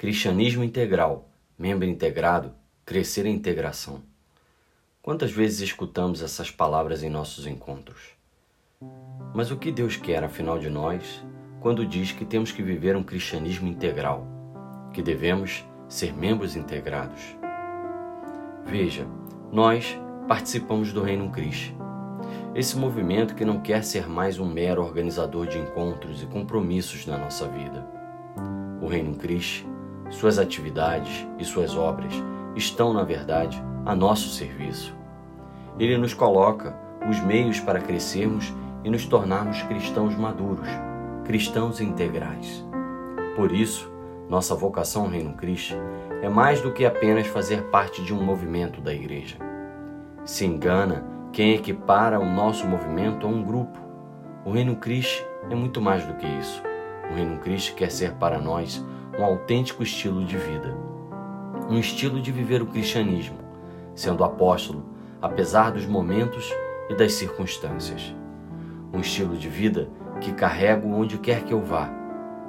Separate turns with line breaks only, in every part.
Cristianismo integral, membro integrado, crescer em integração. Quantas vezes escutamos essas palavras em nossos encontros? Mas o que Deus quer, afinal de nós, quando diz que temos que viver um cristianismo integral, que devemos ser membros integrados? Veja, nós participamos do Reino Cristo. Esse movimento que não quer ser mais um mero organizador de encontros e compromissos na nossa vida. O Reino Cristo, suas atividades e suas obras estão, na verdade, a nosso serviço. Ele nos coloca os meios para crescermos e nos tornarmos cristãos maduros, cristãos integrais. Por isso, nossa vocação ao Reino Cristo é mais do que apenas fazer parte de um movimento da igreja. Se engana quem equipara o nosso movimento a um grupo. O Reino Cristo é muito mais do que isso. O Reino Cristo quer ser para nós um autêntico estilo de vida, um estilo de viver o cristianismo, sendo apóstolo apesar dos momentos e das circunstâncias. Um estilo de vida que carrego onde quer que eu vá,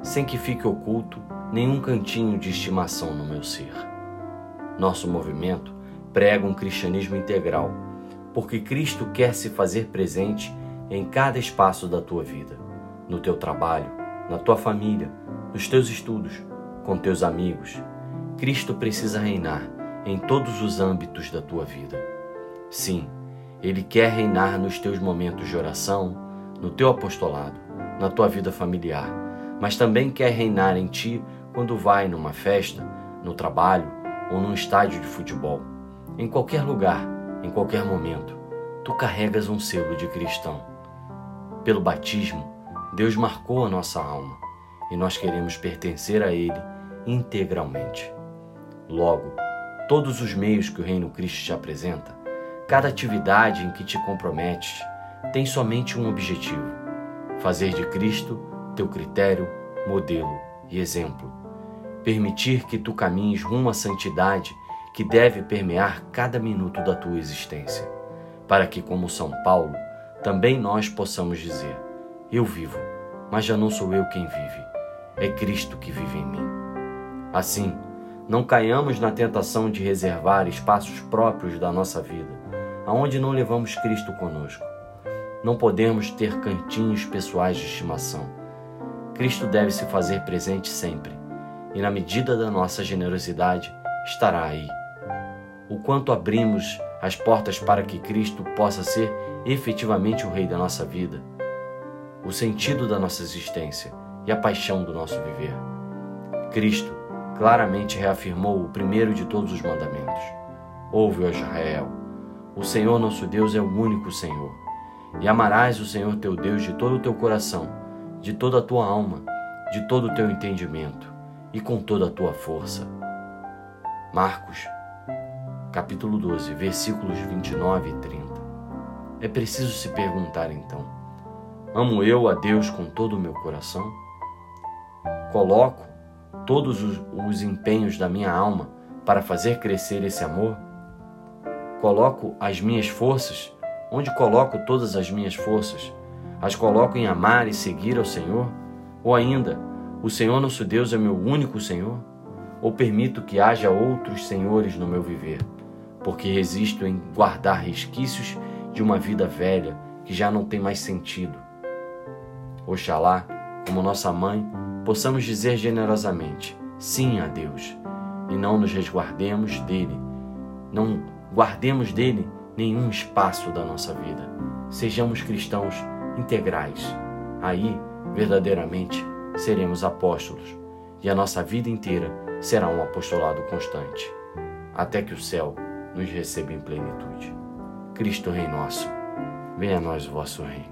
sem que fique oculto nenhum cantinho de estimação no meu ser. Nosso movimento prega um cristianismo integral, porque Cristo quer se fazer presente em cada espaço da tua vida, no teu trabalho, na tua família, nos teus estudos, com teus amigos. Cristo precisa reinar em todos os âmbitos da tua vida. Sim, Ele quer reinar nos teus momentos de oração, no teu apostolado, na tua vida familiar, mas também quer reinar em ti quando vai numa festa, no trabalho ou num estádio de futebol. Em qualquer lugar, em qualquer momento, tu carregas um selo de cristão. Pelo batismo, Deus marcou a nossa alma e nós queremos pertencer a Ele integralmente. Logo, todos os meios que o Reino Cristo te apresenta, cada atividade em que te comprometes, tem somente um objetivo: fazer de Cristo teu critério, modelo e exemplo. Permitir que tu caminhes rumo à santidade que deve permear cada minuto da tua existência, para que, como São Paulo, também nós possamos dizer: Eu vivo, mas já não sou eu quem vive, é Cristo que vive em mim. Assim, não caiamos na tentação de reservar espaços próprios da nossa vida, aonde não levamos Cristo conosco. Não podemos ter cantinhos pessoais de estimação. Cristo deve se fazer presente sempre, e na medida da nossa generosidade, estará aí. O quanto abrimos as portas para que Cristo possa ser efetivamente o Rei da nossa vida, o sentido da nossa existência e a paixão do nosso viver. Cristo claramente reafirmou o primeiro de todos os mandamentos. Ouve, Israel, o Senhor nosso Deus é o único Senhor. E amarás o Senhor teu Deus de todo o teu coração, de toda a tua alma, de todo o teu entendimento e com toda a tua força. Marcos, capítulo 12, versículos 29 e 30. É preciso se perguntar então: amo eu a Deus com todo o meu coração? Coloco todos os, os empenhos da minha alma para fazer crescer esse amor? Coloco as minhas forças Onde coloco todas as minhas forças? As coloco em amar e seguir ao Senhor? Ou ainda, o Senhor nosso Deus é meu único Senhor? Ou permito que haja outros senhores no meu viver, porque resisto em guardar resquícios de uma vida velha que já não tem mais sentido? Oxalá, como nossa mãe, possamos dizer generosamente sim a Deus e não nos resguardemos dele, não guardemos dele nenhum espaço da nossa vida. Sejamos cristãos integrais. Aí, verdadeiramente, seremos apóstolos e a nossa vida inteira será um apostolado constante, até que o céu nos receba em plenitude. Cristo Rei nosso, venha a nós o vosso reino.